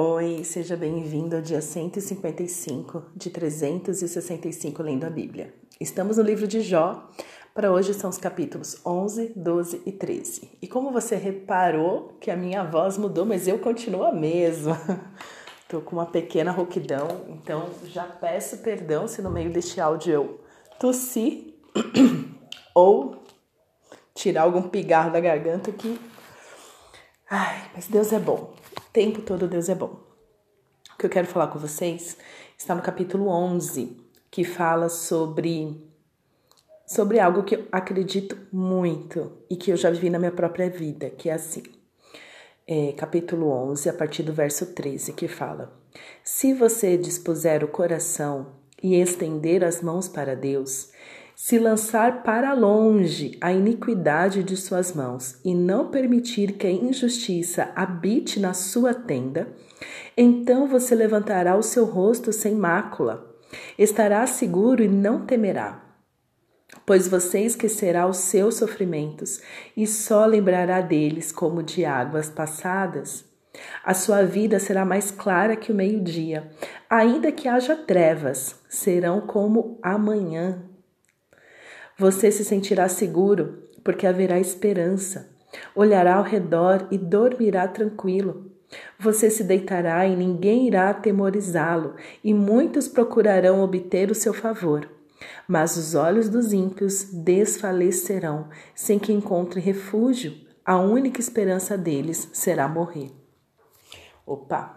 Oi, seja bem-vindo ao dia 155 de 365 lendo a Bíblia. Estamos no livro de Jó, para hoje são os capítulos 11, 12 e 13. E como você reparou que a minha voz mudou, mas eu continuo a mesma. Tô com uma pequena rouquidão, então já peço perdão se no meio deste áudio eu tossir ou tirar algum pigarro da garganta que. Ai, mas Deus é bom tempo todo Deus é bom. O que eu quero falar com vocês está no capítulo 11, que fala sobre sobre algo que eu acredito muito e que eu já vivi na minha própria vida, que é assim. É, capítulo 11, a partir do verso 13, que fala: Se você dispuser o coração e estender as mãos para Deus, se lançar para longe a iniquidade de suas mãos e não permitir que a injustiça habite na sua tenda, então você levantará o seu rosto sem mácula, estará seguro e não temerá. Pois você esquecerá os seus sofrimentos e só lembrará deles como de águas passadas. A sua vida será mais clara que o meio-dia, ainda que haja trevas, serão como amanhã. Você se sentirá seguro, porque haverá esperança. Olhará ao redor e dormirá tranquilo. Você se deitará e ninguém irá atemorizá-lo, e muitos procurarão obter o seu favor. Mas os olhos dos ímpios desfalecerão, sem que encontrem refúgio. A única esperança deles será morrer. Opa!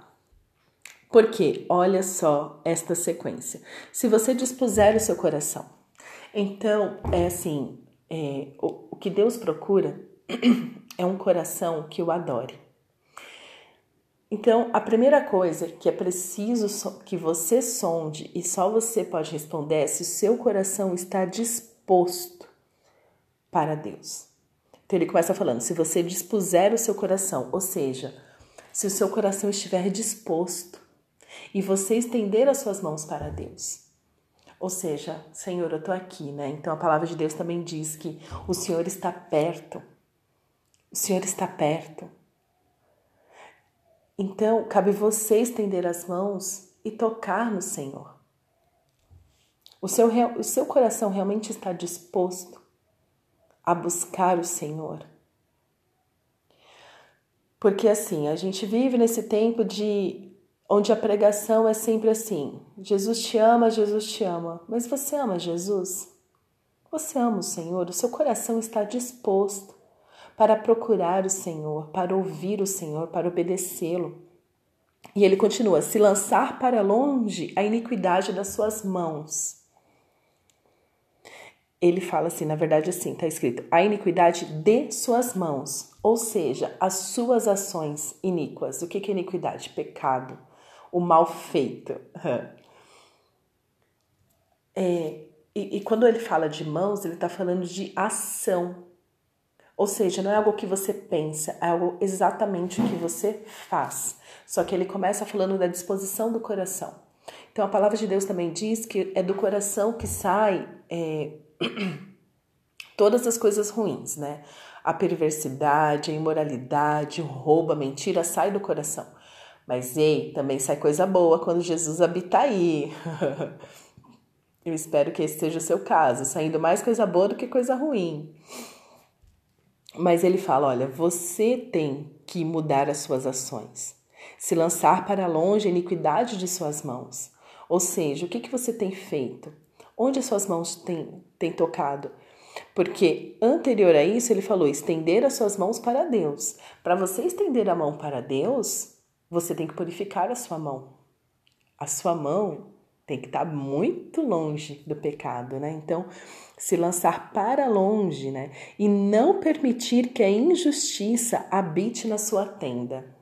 Porque olha só esta sequência. Se você dispuser o seu coração então, é assim, é, o, o que Deus procura é um coração que o adore. Então, a primeira coisa que é preciso que você sonde e só você pode responder é se o seu coração está disposto para Deus. Então, ele começa falando: se você dispuser o seu coração, ou seja, se o seu coração estiver disposto e você estender as suas mãos para Deus. Ou seja, Senhor, eu estou aqui, né? Então a palavra de Deus também diz que o Senhor está perto. O Senhor está perto. Então, cabe você estender as mãos e tocar no Senhor. O seu, o seu coração realmente está disposto a buscar o Senhor. Porque assim, a gente vive nesse tempo de onde a pregação é sempre assim: Jesus te ama, Jesus te ama. Mas você ama Jesus? Você ama o Senhor? O seu coração está disposto para procurar o Senhor, para ouvir o Senhor, para obedecê-lo. E ele continua: se lançar para longe a iniquidade das suas mãos. Ele fala assim, na verdade, assim, está escrito: a iniquidade de suas mãos, ou seja, as suas ações iníquas. O que é iniquidade? Pecado o mal feito. É, e, e quando ele fala de mãos, ele está falando de ação. Ou seja, não é algo que você pensa, é algo exatamente o que você faz. Só que ele começa falando da disposição do coração. Então a palavra de Deus também diz que é do coração que sai é, todas as coisas ruins, né? A perversidade, a imoralidade, o roubo, a mentira sai do coração. Mas ei, também sai coisa boa quando Jesus habita aí. Eu espero que esse seja o seu caso, saindo mais coisa boa do que coisa ruim. Mas ele fala: olha, você tem que mudar as suas ações, se lançar para longe a iniquidade de suas mãos. Ou seja, o que, que você tem feito? Onde as suas mãos têm, têm tocado? Porque anterior a isso ele falou estender as suas mãos para Deus. Para você estender a mão para Deus, você tem que purificar a sua mão. A sua mão tem que estar muito longe do pecado, né? Então, se lançar para longe, né? E não permitir que a injustiça habite na sua tenda.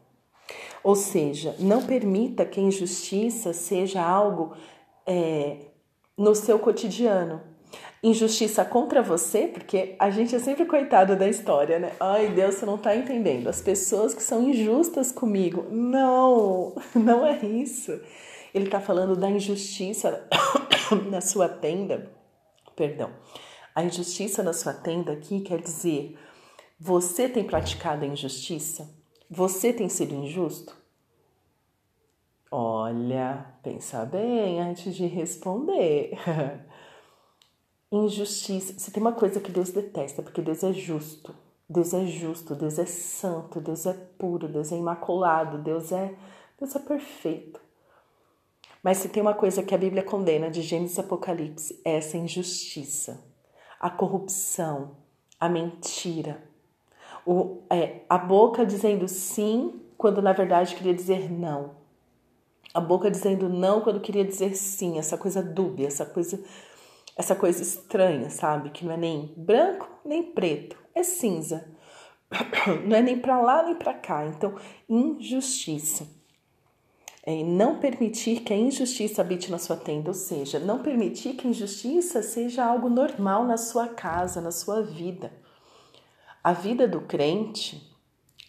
Ou seja, não permita que a injustiça seja algo é, no seu cotidiano injustiça contra você, porque a gente é sempre coitado da história, né? Ai, Deus, você não tá entendendo. As pessoas que são injustas comigo. Não, não é isso. Ele tá falando da injustiça na sua tenda. Perdão. A injustiça na sua tenda aqui quer dizer: você tem praticado a injustiça? Você tem sido injusto? Olha, pensa bem antes de responder. Injustiça. Se tem uma coisa que Deus detesta, porque Deus é justo. Deus é justo, Deus é santo, Deus é puro, Deus é imaculado, Deus é, Deus é perfeito. Mas se tem uma coisa que a Bíblia condena de Gênesis e Apocalipse, é essa injustiça, a corrupção, a mentira, o, é, a boca dizendo sim quando na verdade queria dizer não. A boca dizendo não quando queria dizer sim, essa coisa dúbia, essa coisa essa coisa estranha, sabe? Que não é nem branco nem preto é cinza. Não é nem para lá nem para cá. Então, injustiça. É não permitir que a injustiça habite na sua tenda, ou seja, não permitir que a injustiça seja algo normal na sua casa, na sua vida. A vida do crente,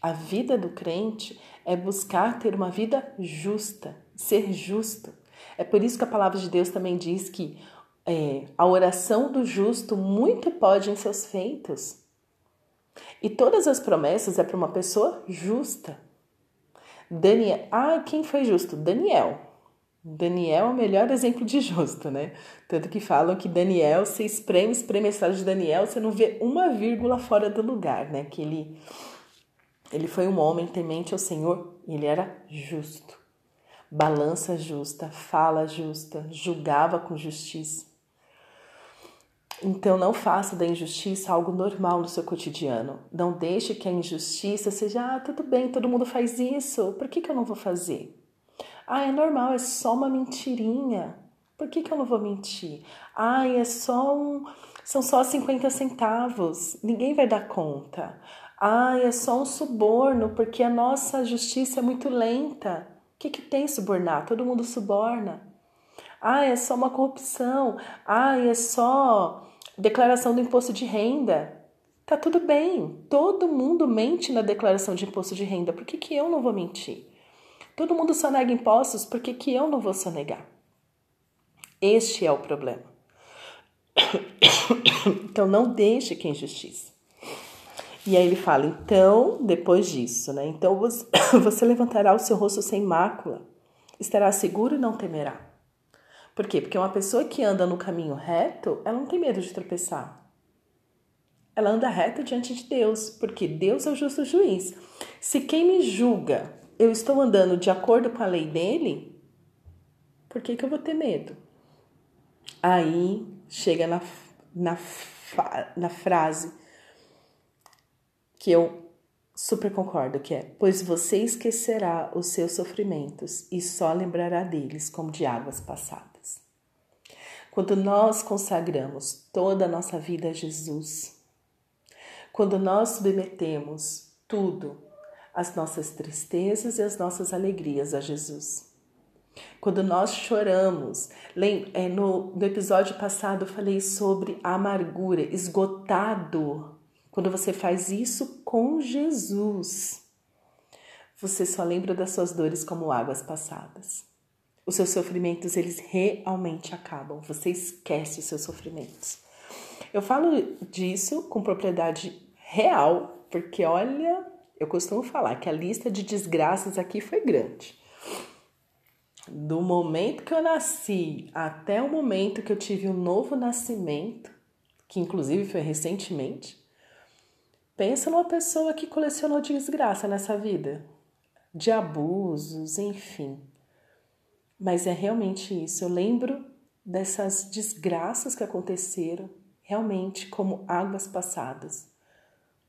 a vida do crente é buscar ter uma vida justa, ser justo. É por isso que a palavra de Deus também diz que é, a oração do justo muito pode em seus feitos. E todas as promessas é para uma pessoa justa. Daniel, ah, quem foi justo? Daniel. Daniel é o melhor exemplo de justo, né? Tanto que falam que Daniel, você espreme, espreme a história de Daniel, você não vê uma vírgula fora do lugar, né? Que ele, ele foi um homem temente ao Senhor e ele era justo. Balança justa, fala justa, julgava com justiça. Então não faça da injustiça algo normal no seu cotidiano. Não deixe que a injustiça seja, ah, tudo bem, todo mundo faz isso, por que, que eu não vou fazer? Ah, é normal, é só uma mentirinha. Por que, que eu não vou mentir? Ah, é só um. São só 50 centavos, ninguém vai dar conta. Ah, é só um suborno, porque a nossa justiça é muito lenta. O que, que tem subornar? Todo mundo suborna. Ah, é só uma corrupção. Ah, é só declaração do imposto de renda. Tá tudo bem, todo mundo mente na declaração de imposto de renda, por que, que eu não vou mentir? Todo mundo sonega impostos, por que, que eu não vou sonegar? Este é o problema. Então não deixe que injustiça. E aí ele fala, então, depois disso, né? Então você levantará o seu rosto sem mácula, estará seguro e não temerá. Por quê? Porque uma pessoa que anda no caminho reto, ela não tem medo de tropeçar. Ela anda reta diante de Deus, porque Deus é o justo juiz. Se quem me julga, eu estou andando de acordo com a lei dele, por que, que eu vou ter medo? Aí chega na, na, na frase que eu super concordo, que é: Pois você esquecerá os seus sofrimentos e só lembrará deles como de águas passadas. Quando nós consagramos toda a nossa vida a Jesus, quando nós submetemos tudo, as nossas tristezas e as nossas alegrias a Jesus. Quando nós choramos, é, no, no episódio passado eu falei sobre a amargura, esgotado. Quando você faz isso com Jesus, você só lembra das suas dores como águas passadas os seus sofrimentos eles realmente acabam. Você esquece os seus sofrimentos. Eu falo disso com propriedade real, porque olha, eu costumo falar que a lista de desgraças aqui foi grande. Do momento que eu nasci até o momento que eu tive um novo nascimento, que inclusive foi recentemente, pensa numa pessoa que colecionou desgraça nessa vida, de abusos, enfim. Mas é realmente isso. Eu lembro dessas desgraças que aconteceram, realmente como águas passadas.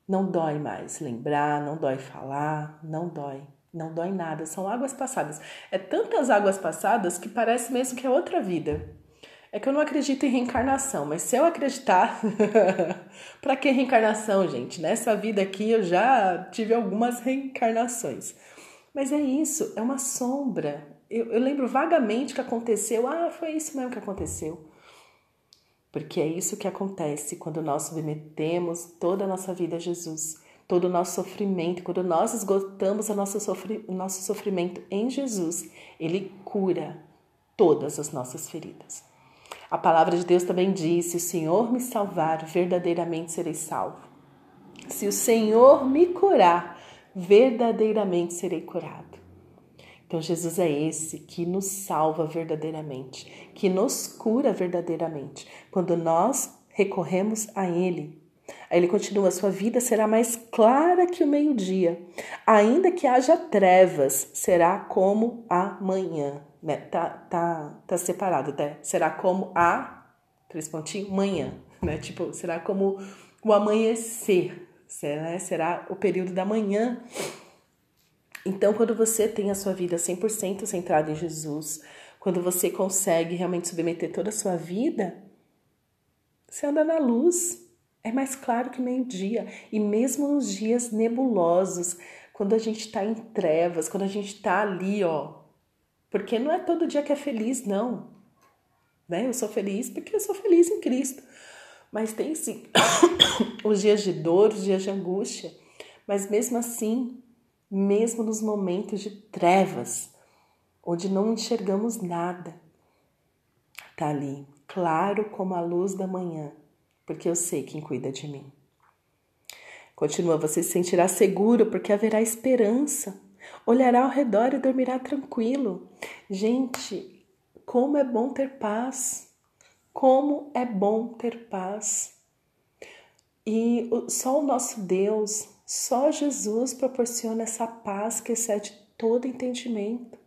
Não dói mais lembrar, não dói falar, não dói, não dói nada. São águas passadas. É tantas águas passadas que parece mesmo que é outra vida. É que eu não acredito em reencarnação, mas se eu acreditar, para que reencarnação, gente? Nessa vida aqui eu já tive algumas reencarnações. Mas é isso, é uma sombra, eu, eu lembro vagamente que aconteceu. Ah, foi isso mesmo que aconteceu. Porque é isso que acontece quando nós submetemos toda a nossa vida a Jesus, todo o nosso sofrimento, quando nós esgotamos o nosso, sofri o nosso sofrimento em Jesus, Ele cura todas as nossas feridas. A palavra de Deus também diz: se o Senhor me salvar, verdadeiramente serei salvo. Se o Senhor me curar, verdadeiramente serei curado. Então, Jesus é esse que nos salva verdadeiramente, que nos cura verdadeiramente, quando nós recorremos a Ele. Ele continua: sua vida será mais clara que o meio-dia, ainda que haja trevas, será como a manhã. Né? Tá, tá, tá separado, tá? Será como a três pontinhos manhã, né? Tipo, será como o amanhecer, será, será o período da manhã. Então, quando você tem a sua vida 100% centrada em Jesus, quando você consegue realmente submeter toda a sua vida, você anda na luz. É mais claro que meio-dia. E mesmo nos dias nebulosos, quando a gente está em trevas, quando a gente está ali, ó. Porque não é todo dia que é feliz, não. Né? Eu sou feliz porque eu sou feliz em Cristo. Mas tem sim os dias de dor, os dias de angústia. Mas mesmo assim, mesmo nos momentos de trevas, onde não enxergamos nada, tá ali, claro como a luz da manhã, porque eu sei quem cuida de mim. Continua, você se sentirá seguro porque haverá esperança. Olhará ao redor e dormirá tranquilo. Gente, como é bom ter paz. Como é bom ter paz. E só o nosso Deus, só Jesus proporciona essa paz que excede todo entendimento.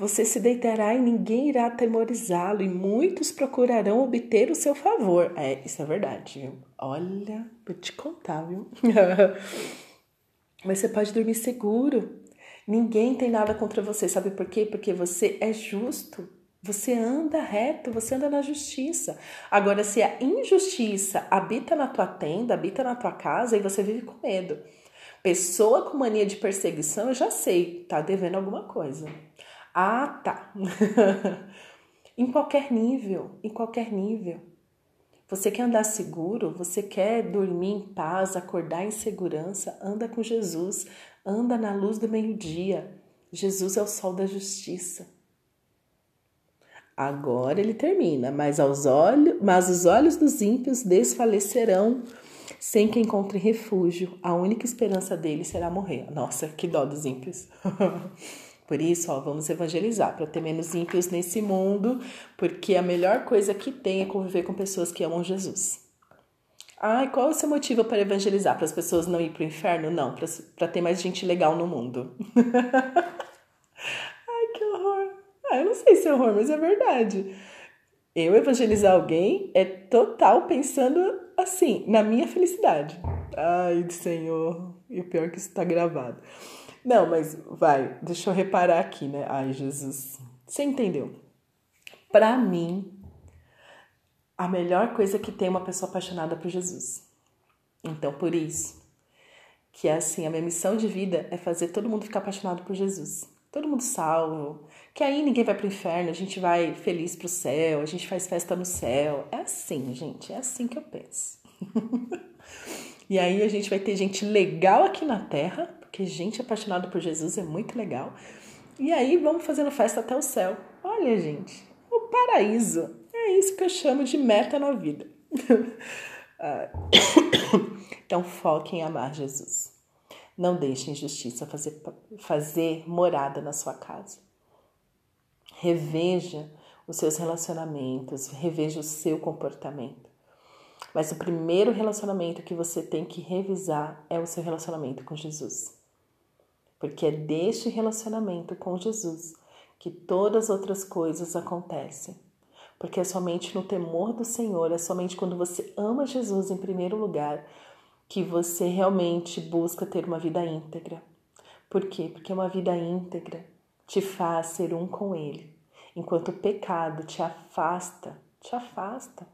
Você se deitará e ninguém irá atemorizá-lo, e muitos procurarão obter o seu favor. É, isso é verdade, viu? Olha, vou te contar, viu? Mas você pode dormir seguro. Ninguém tem nada contra você, sabe por quê? Porque você é justo. Você anda reto, você anda na justiça. Agora, se a injustiça habita na tua tenda, habita na tua casa, aí você vive com medo. Pessoa com mania de perseguição, eu já sei, tá devendo alguma coisa. Ah, tá. em qualquer nível, em qualquer nível. Você quer andar seguro? Você quer dormir em paz, acordar em segurança? Anda com Jesus, anda na luz do meio-dia. Jesus é o sol da justiça. Agora ele termina, mas aos olhos, mas os olhos dos ímpios desfalecerão, sem que encontre refúgio. A única esperança deles será morrer. Nossa, que dó dos ímpios. Por isso, ó, vamos evangelizar para ter menos ímpios nesse mundo, porque a melhor coisa que tem é conviver com pessoas que amam Jesus. Ai, qual é o seu motivo para evangelizar? Para as pessoas não ir para o inferno? Não, para ter mais gente legal no mundo. Ah, eu não sei se é horror, mas é verdade. Eu evangelizar alguém é total pensando assim, na minha felicidade. Ai, Senhor. E o pior é que isso está gravado. Não, mas vai, deixa eu reparar aqui, né? Ai, Jesus. Você entendeu? Para mim, a melhor coisa que tem uma pessoa apaixonada por Jesus. Então, por isso, que é assim, a minha missão de vida é fazer todo mundo ficar apaixonado por Jesus. Todo mundo salvo, que aí ninguém vai pro inferno, a gente vai feliz pro céu, a gente faz festa no céu. É assim, gente, é assim que eu penso. e aí a gente vai ter gente legal aqui na terra porque gente apaixonada por Jesus é muito legal. E aí vamos fazendo festa até o céu. Olha, gente, o paraíso. É isso que eu chamo de meta na vida. Ah, então foque em amar Jesus. Não deixe injustiça fazer, fazer morada na sua casa. Reveja os seus relacionamentos, reveja o seu comportamento. Mas o primeiro relacionamento que você tem que revisar é o seu relacionamento com Jesus porque é deste relacionamento com Jesus que todas as outras coisas acontecem. Porque é somente no temor do Senhor, é somente quando você ama Jesus em primeiro lugar que você realmente busca ter uma vida íntegra. Por quê? Porque uma vida íntegra te faz ser um com Ele, enquanto o pecado te afasta, te afasta.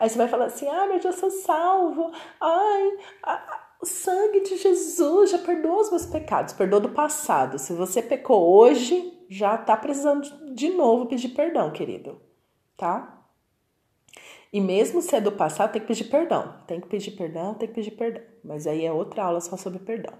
Aí você vai falar assim: ah, mas eu sou salvo, ai, o sangue de Jesus já perdoa os meus pecados, perdoa do passado. Se você pecou hoje, já tá precisando de novo pedir perdão, querido, tá? E mesmo se é do passado, tem que pedir perdão. Tem que pedir perdão, tem que pedir perdão. Mas aí é outra aula só sobre perdão.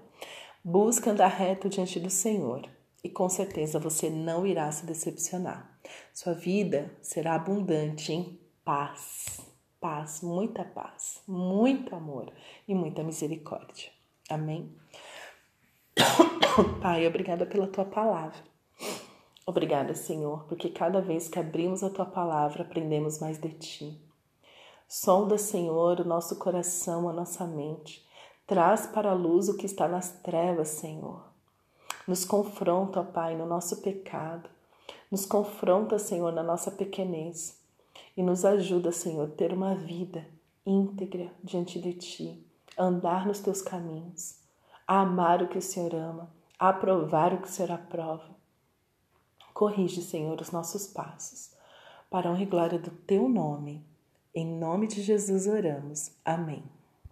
Busca andar reto diante do Senhor e com certeza você não irá se decepcionar. Sua vida será abundante em paz paz, muita paz, muito amor e muita misericórdia. Amém? Pai, obrigada pela tua palavra. Obrigada, Senhor, porque cada vez que abrimos a tua palavra, aprendemos mais de ti. Sonda, Senhor, o nosso coração, a nossa mente. Traz para a luz o que está nas trevas, Senhor. Nos confronta, ó Pai, no nosso pecado. Nos confronta, Senhor, na nossa pequenez. E nos ajuda, Senhor, a ter uma vida íntegra diante de Ti, a andar nos Teus caminhos, a amar o que o Senhor ama, a aprovar o que o Senhor aprova. Corrige, Senhor, os nossos passos, para a honra e glória do Teu nome. Em nome de Jesus oramos. Amém.